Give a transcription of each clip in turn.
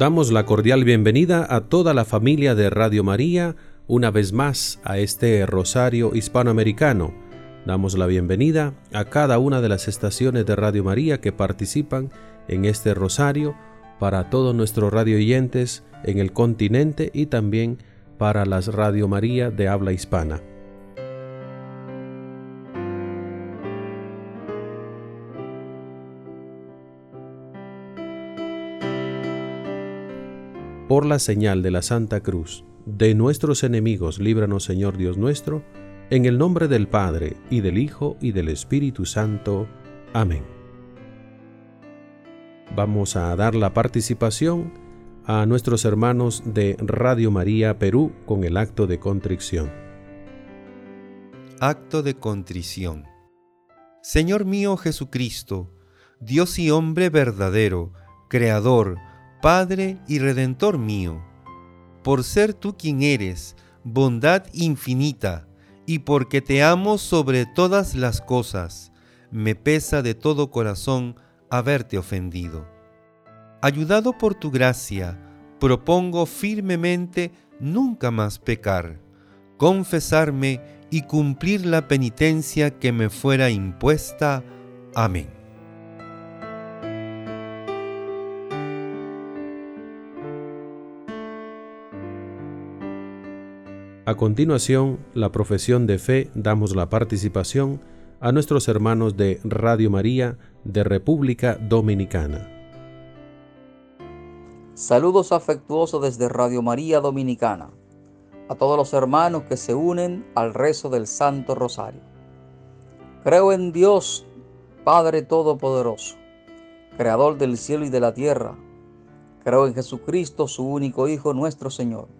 Damos la cordial bienvenida a toda la familia de Radio María, una vez más a este Rosario Hispanoamericano. Damos la bienvenida a cada una de las estaciones de Radio María que participan en este Rosario, para todos nuestros radio oyentes en el continente y también para las Radio María de habla hispana. Por la señal de la Santa Cruz, de nuestros enemigos, líbranos Señor Dios nuestro, en el nombre del Padre, y del Hijo, y del Espíritu Santo. Amén. Vamos a dar la participación a nuestros hermanos de Radio María Perú con el acto de contrición. Acto de contrición. Señor mío Jesucristo, Dios y hombre verdadero, Creador, Padre y Redentor mío, por ser tú quien eres, bondad infinita, y porque te amo sobre todas las cosas, me pesa de todo corazón haberte ofendido. Ayudado por tu gracia, propongo firmemente nunca más pecar, confesarme y cumplir la penitencia que me fuera impuesta. Amén. A continuación, la profesión de fe damos la participación a nuestros hermanos de Radio María de República Dominicana. Saludos afectuosos desde Radio María Dominicana a todos los hermanos que se unen al rezo del Santo Rosario. Creo en Dios, Padre Todopoderoso, Creador del cielo y de la tierra. Creo en Jesucristo, su único Hijo, nuestro Señor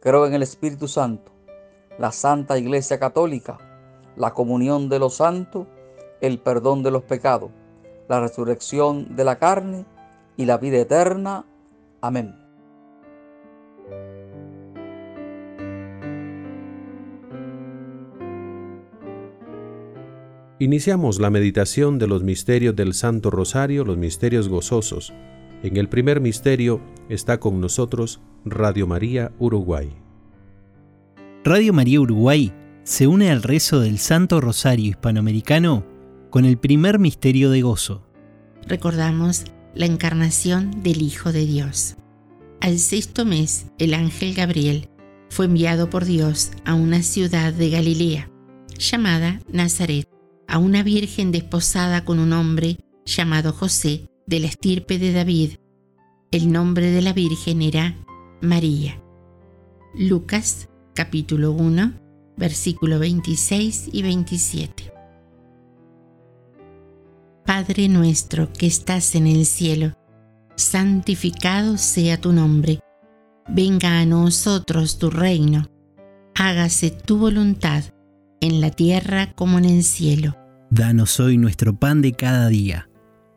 Creo en el Espíritu Santo, la Santa Iglesia Católica, la comunión de los santos, el perdón de los pecados, la resurrección de la carne y la vida eterna. Amén. Iniciamos la meditación de los misterios del Santo Rosario, los misterios gozosos. En el primer misterio está con nosotros Radio María Uruguay. Radio María Uruguay se une al rezo del Santo Rosario Hispanoamericano con el primer misterio de gozo. Recordamos la encarnación del Hijo de Dios. Al sexto mes, el ángel Gabriel fue enviado por Dios a una ciudad de Galilea, llamada Nazaret, a una virgen desposada con un hombre llamado José, de la estirpe de David. El nombre de la virgen era María. Lucas capítulo 1, versículo 26 y 27. Padre nuestro que estás en el cielo, santificado sea tu nombre. Venga a nosotros tu reino. Hágase tu voluntad en la tierra como en el cielo. Danos hoy nuestro pan de cada día.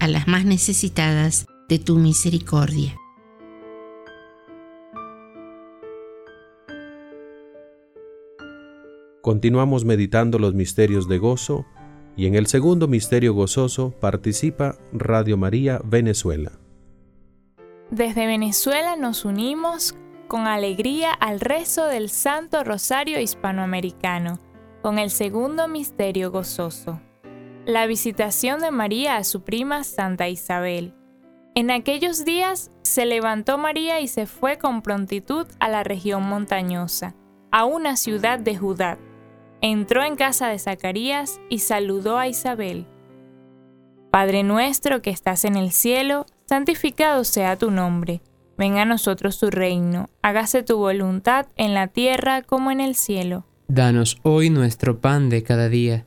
a las más necesitadas de tu misericordia. Continuamos meditando los misterios de gozo y en el segundo misterio gozoso participa Radio María Venezuela. Desde Venezuela nos unimos con alegría al rezo del Santo Rosario Hispanoamericano, con el segundo misterio gozoso. La visitación de María a su prima Santa Isabel. En aquellos días se levantó María y se fue con prontitud a la región montañosa, a una ciudad de Judá entró en casa de Zacarías y saludó a Isabel. Padre nuestro que estás en el cielo, santificado sea tu nombre. Venga a nosotros tu reino, hágase tu voluntad en la tierra como en el cielo. Danos hoy nuestro pan de cada día.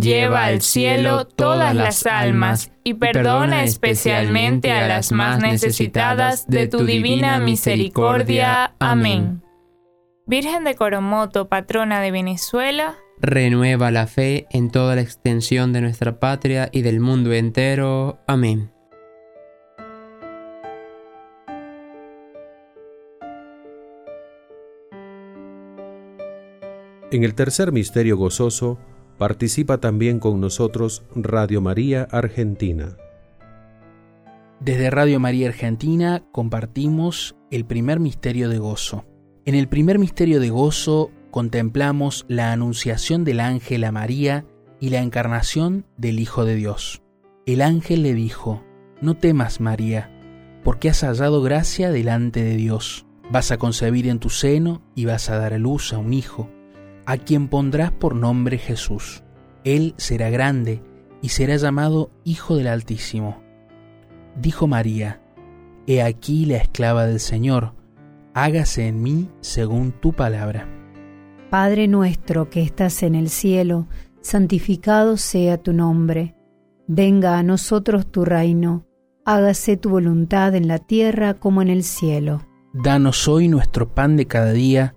Lleva al cielo todas las almas y perdona especialmente a las más necesitadas de tu divina misericordia. Amén. Virgen de Coromoto, patrona de Venezuela, renueva la fe en toda la extensión de nuestra patria y del mundo entero. Amén. En el tercer misterio gozoso, Participa también con nosotros Radio María Argentina. Desde Radio María Argentina compartimos el primer misterio de gozo. En el primer misterio de gozo contemplamos la anunciación del ángel a María y la encarnación del Hijo de Dios. El ángel le dijo, No temas María, porque has hallado gracia delante de Dios. Vas a concebir en tu seno y vas a dar a luz a un hijo a quien pondrás por nombre Jesús. Él será grande y será llamado Hijo del Altísimo. Dijo María, He aquí la esclava del Señor, hágase en mí según tu palabra. Padre nuestro que estás en el cielo, santificado sea tu nombre. Venga a nosotros tu reino, hágase tu voluntad en la tierra como en el cielo. Danos hoy nuestro pan de cada día,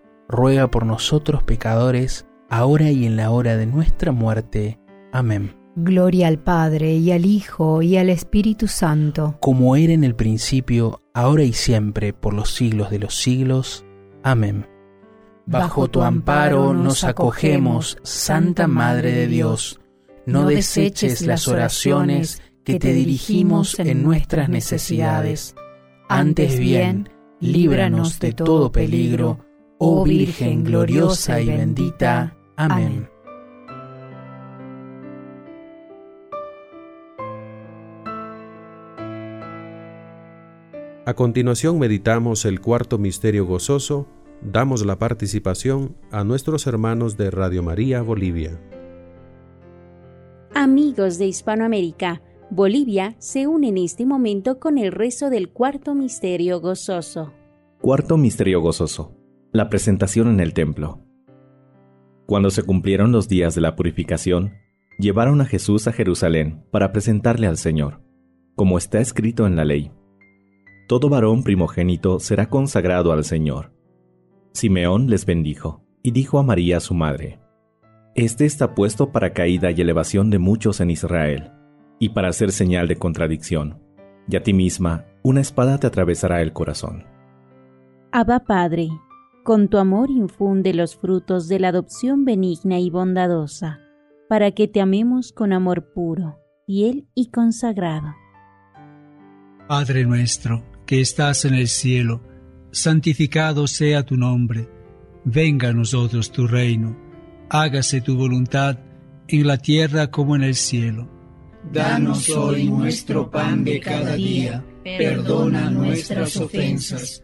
ruega por nosotros pecadores, ahora y en la hora de nuestra muerte. Amén. Gloria al Padre y al Hijo y al Espíritu Santo. Como era en el principio, ahora y siempre, por los siglos de los siglos. Amén. Bajo tu amparo nos acogemos, Santa Madre de Dios. No deseches las oraciones que te dirigimos en nuestras necesidades. Antes bien, líbranos de todo peligro, oh Virgen gloriosa y bendita. Amén. A continuación meditamos el cuarto misterio gozoso, damos la participación a nuestros hermanos de Radio María Bolivia. Amigos de Hispanoamérica, Bolivia se une en este momento con el rezo del cuarto misterio gozoso. Cuarto misterio gozoso. La presentación en el templo. Cuando se cumplieron los días de la purificación, llevaron a Jesús a Jerusalén para presentarle al Señor, como está escrito en la ley. Todo varón primogénito será consagrado al Señor. Simeón les bendijo y dijo a María su madre, Este está puesto para caída y elevación de muchos en Israel, y para hacer señal de contradicción, y a ti misma una espada te atravesará el corazón. Abba Padre, con tu amor infunde los frutos de la adopción benigna y bondadosa, para que te amemos con amor puro, fiel y consagrado. Padre nuestro, que estás en el cielo, santificado sea tu nombre, venga a nosotros tu reino, hágase tu voluntad en la tierra como en el cielo. Danos hoy nuestro pan de cada día, perdona nuestras ofensas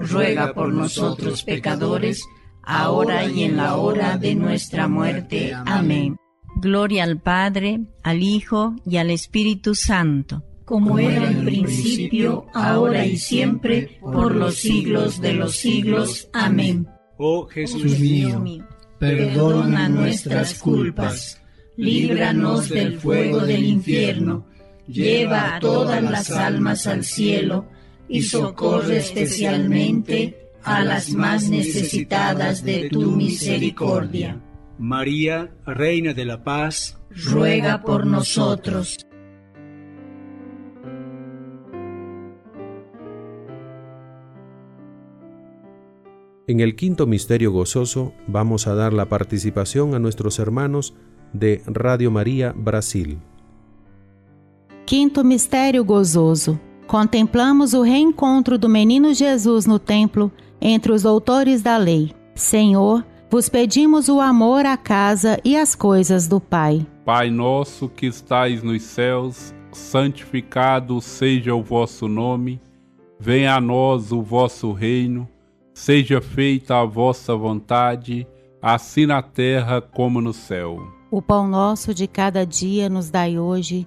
ruega por nosotros pecadores, ahora y en la hora de nuestra muerte. Amén. Gloria al Padre, al Hijo y al Espíritu Santo. Como era en principio, ahora y siempre, por los siglos de los siglos. Amén. Oh Jesús mío, perdona nuestras culpas, líbranos del fuego del infierno, lleva a todas las almas al cielo y socorre especialmente a las más necesitadas de tu misericordia. María, Reina de la Paz, ruega por nosotros. En el quinto misterio gozoso vamos a dar la participación a nuestros hermanos de Radio María Brasil. Quinto mistério gozoso. Contemplamos o reencontro do menino Jesus no templo entre os doutores da lei. Senhor, vos pedimos o amor à casa e às coisas do Pai. Pai nosso que estais nos céus, santificado seja o vosso nome. Venha a nós o vosso reino Seja feita a vossa vontade, assim na terra como no céu. O pão nosso de cada dia nos dai hoje,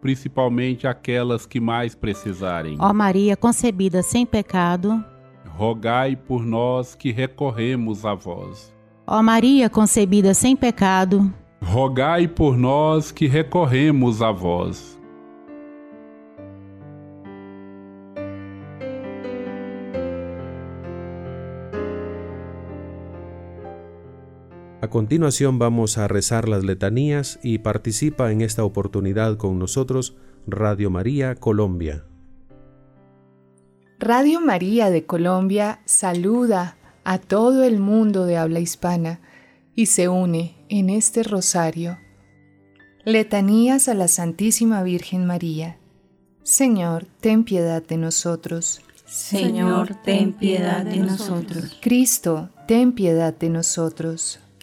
principalmente aquelas que mais precisarem. Ó Maria concebida sem pecado, rogai por nós que recorremos a vós. Ó Maria concebida sem pecado, rogai por nós que recorremos a vós. A continuación vamos a rezar las letanías y participa en esta oportunidad con nosotros Radio María Colombia. Radio María de Colombia saluda a todo el mundo de habla hispana y se une en este rosario. Letanías a la Santísima Virgen María. Señor, ten piedad de nosotros. Señor, ten piedad de nosotros. Cristo, ten piedad de nosotros.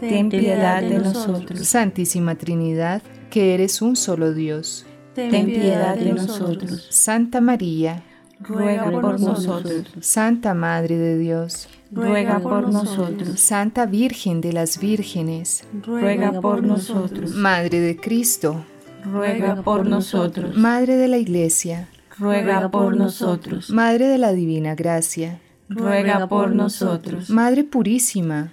ten piedad de nosotros. Santísima Trinidad, que eres un solo Dios, ten piedad de nosotros. Santa María, ruega por nosotros. Santa Madre de Dios, ruega por nosotros. Santa Virgen de las Vírgenes, ruega por nosotros. Madre de Cristo, ruega por nosotros. Madre de la Iglesia, ruega por nosotros. Madre de la Divina Gracia, ruega por nosotros. Madre Purísima,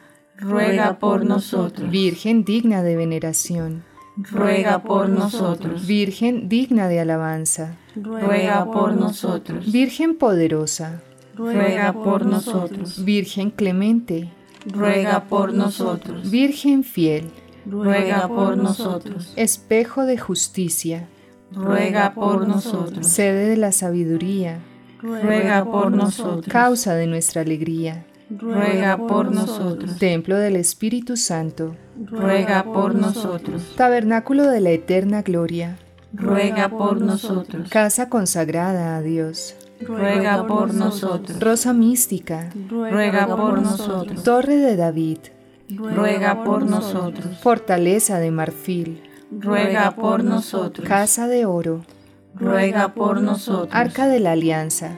ruega por nosotros. Virgen digna de veneración, ruega por nosotros. Virgen digna de alabanza, ruega por nosotros. Virgen poderosa, ruega por nosotros. Virgen clemente, ruega por nosotros. Virgen fiel, ruega por nosotros. espejo de justicia, ruega por nosotros. sede de la sabiduría, ruega por nosotros. causa de nuestra alegría, ruega por nosotros. templo del Espíritu Santo, ruega por nosotros. tabernáculo de la eterna gloria, ruega por nosotros. casa consagrada a Dios, ruega por nosotros. rosa mística, ruega por nosotros. torre de David, ruega por nosotros. fortaleza de marfil, ruega por nosotros. casa de oro, ruega por nosotros. arca de la alianza,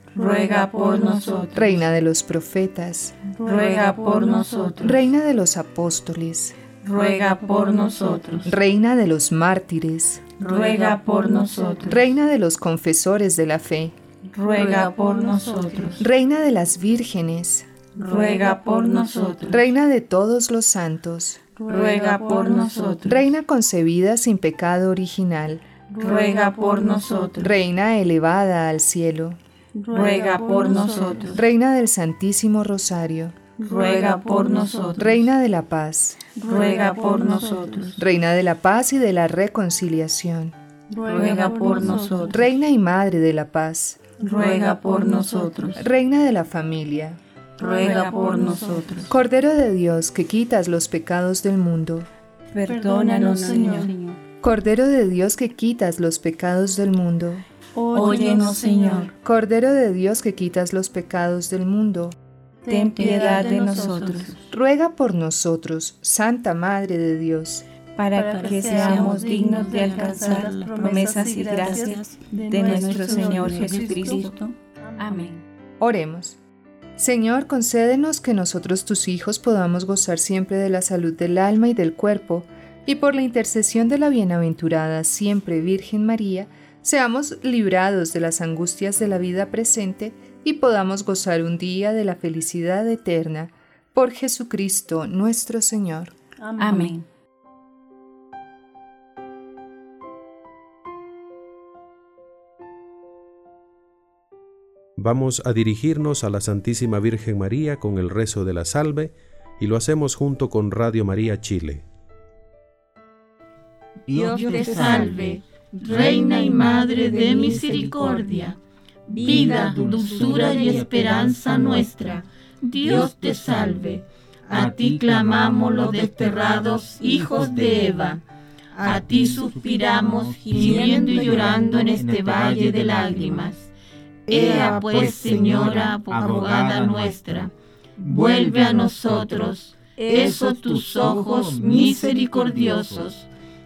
ruega por nosotros. reina de los profetas, ruega por nosotros. reina de los apóstoles, ruega por nosotros. reina de los mártires, ruega por nosotros. reina de los confesores de la fe, ruega por nosotros. reina de las vírgenes, ruega por nosotros. reina de todos los santos, ruega por nosotros. reina concebida sin pecado original, ruega por nosotros. reina elevada al cielo, ruega por nosotros. reina del Santísimo Rosario, ruega por nosotros. reina de la paz, ruega por nosotros. reina de la paz y de la reconciliación, ruega por nosotros. reina y madre de la paz, ruega por nosotros. reina de la familia, ruega por nosotros. Cordero de Dios que quitas los pecados del mundo, Perdónanos, Señor. Cordero de Dios que quitas los pecados del mundo, Óyenos, Señor. Cordero de Dios que quitas los pecados del mundo, Ten piedad de nosotros, ruega por nosotros, Santa Madre de Dios, para que seamos dignos de alcanzar las promesas y gracias de nuestro Señor Jesucristo. Amén. Oremos. Señor, concédenos que nosotros tus hijos podamos gozar siempre de la salud del alma y del cuerpo, y por la intercesión de la bienaventurada siempre Virgen María, seamos librados de las angustias de la vida presente y podamos gozar un día de la felicidad eterna. Por Jesucristo nuestro Señor. Amén. Vamos a dirigirnos a la Santísima Virgen María con el rezo de la salve y lo hacemos junto con Radio María Chile. Dios te salve, Reina y Madre de misericordia, vida, dulzura y esperanza nuestra. Dios te salve. A ti clamamos los desterrados hijos de Eva. A ti suspiramos, gimiendo y llorando en este valle de lágrimas. Ea pues, Señora, abogada nuestra, vuelve a nosotros esos tus ojos misericordiosos,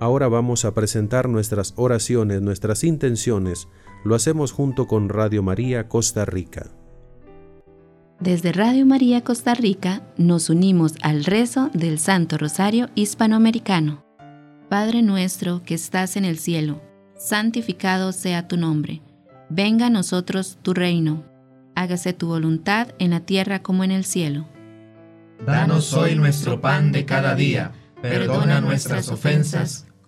Ahora vamos a presentar nuestras oraciones, nuestras intenciones. Lo hacemos junto con Radio María Costa Rica. Desde Radio María Costa Rica nos unimos al rezo del Santo Rosario Hispanoamericano. Padre nuestro que estás en el cielo, santificado sea tu nombre. Venga a nosotros tu reino. Hágase tu voluntad en la tierra como en el cielo. Danos hoy nuestro pan de cada día. Perdona nuestras ofensas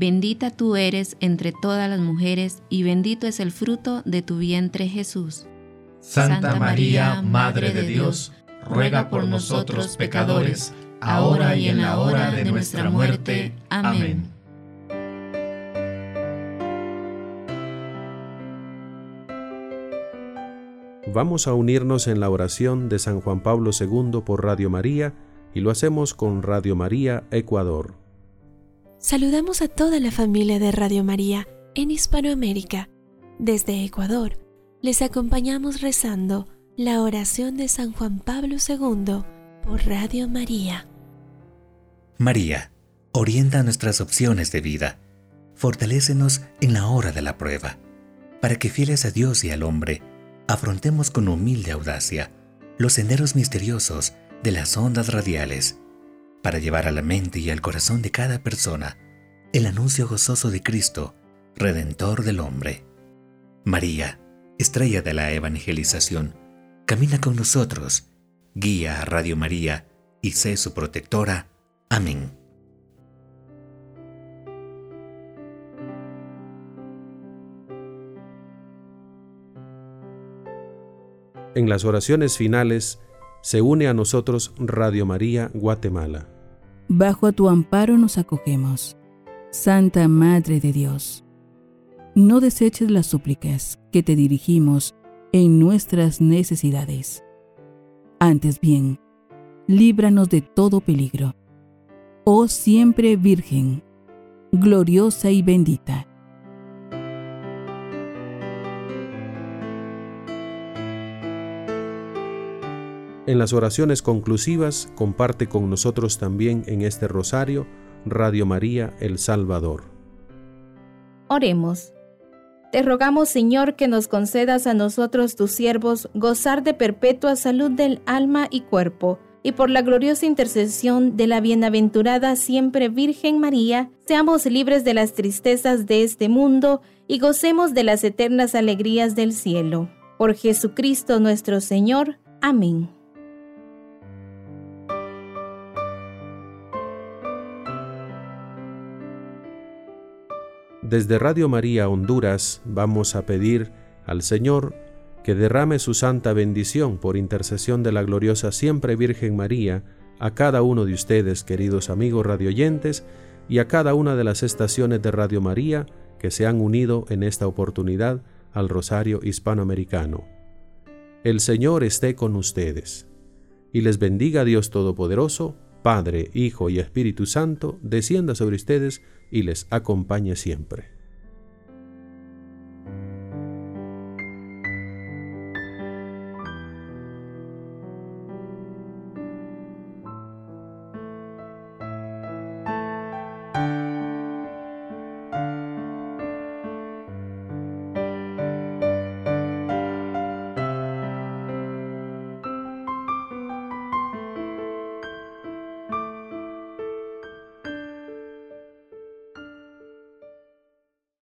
Bendita tú eres entre todas las mujeres y bendito es el fruto de tu vientre Jesús. Santa María, Madre de Dios, ruega por nosotros pecadores, ahora y en la hora de nuestra muerte. Amén. Vamos a unirnos en la oración de San Juan Pablo II por Radio María y lo hacemos con Radio María Ecuador. Saludamos a toda la familia de Radio María en Hispanoamérica. Desde Ecuador, les acompañamos rezando la oración de San Juan Pablo II por Radio María. María, orienta nuestras opciones de vida. Fortalécenos en la hora de la prueba, para que fieles a Dios y al hombre, afrontemos con humilde audacia los senderos misteriosos de las ondas radiales para llevar a la mente y al corazón de cada persona el anuncio gozoso de Cristo, Redentor del hombre. María, estrella de la evangelización, camina con nosotros, guía a Radio María y sé su protectora. Amén. En las oraciones finales, se une a nosotros Radio María Guatemala. Bajo tu amparo nos acogemos, Santa Madre de Dios. No deseches las súplicas que te dirigimos en nuestras necesidades. Antes bien, líbranos de todo peligro. Oh siempre Virgen, gloriosa y bendita En las oraciones conclusivas comparte con nosotros también en este rosario Radio María El Salvador. Oremos. Te rogamos, Señor, que nos concedas a nosotros, tus siervos, gozar de perpetua salud del alma y cuerpo, y por la gloriosa intercesión de la bienaventurada siempre Virgen María, seamos libres de las tristezas de este mundo y gocemos de las eternas alegrías del cielo. Por Jesucristo nuestro Señor. Amén. Desde Radio María Honduras vamos a pedir al Señor que derrame su santa bendición por intercesión de la gloriosa siempre Virgen María a cada uno de ustedes, queridos amigos radioyentes, y a cada una de las estaciones de Radio María que se han unido en esta oportunidad al Rosario Hispanoamericano. El Señor esté con ustedes, y les bendiga Dios Todopoderoso, Padre, Hijo y Espíritu Santo, descienda sobre ustedes y les acompañe siempre.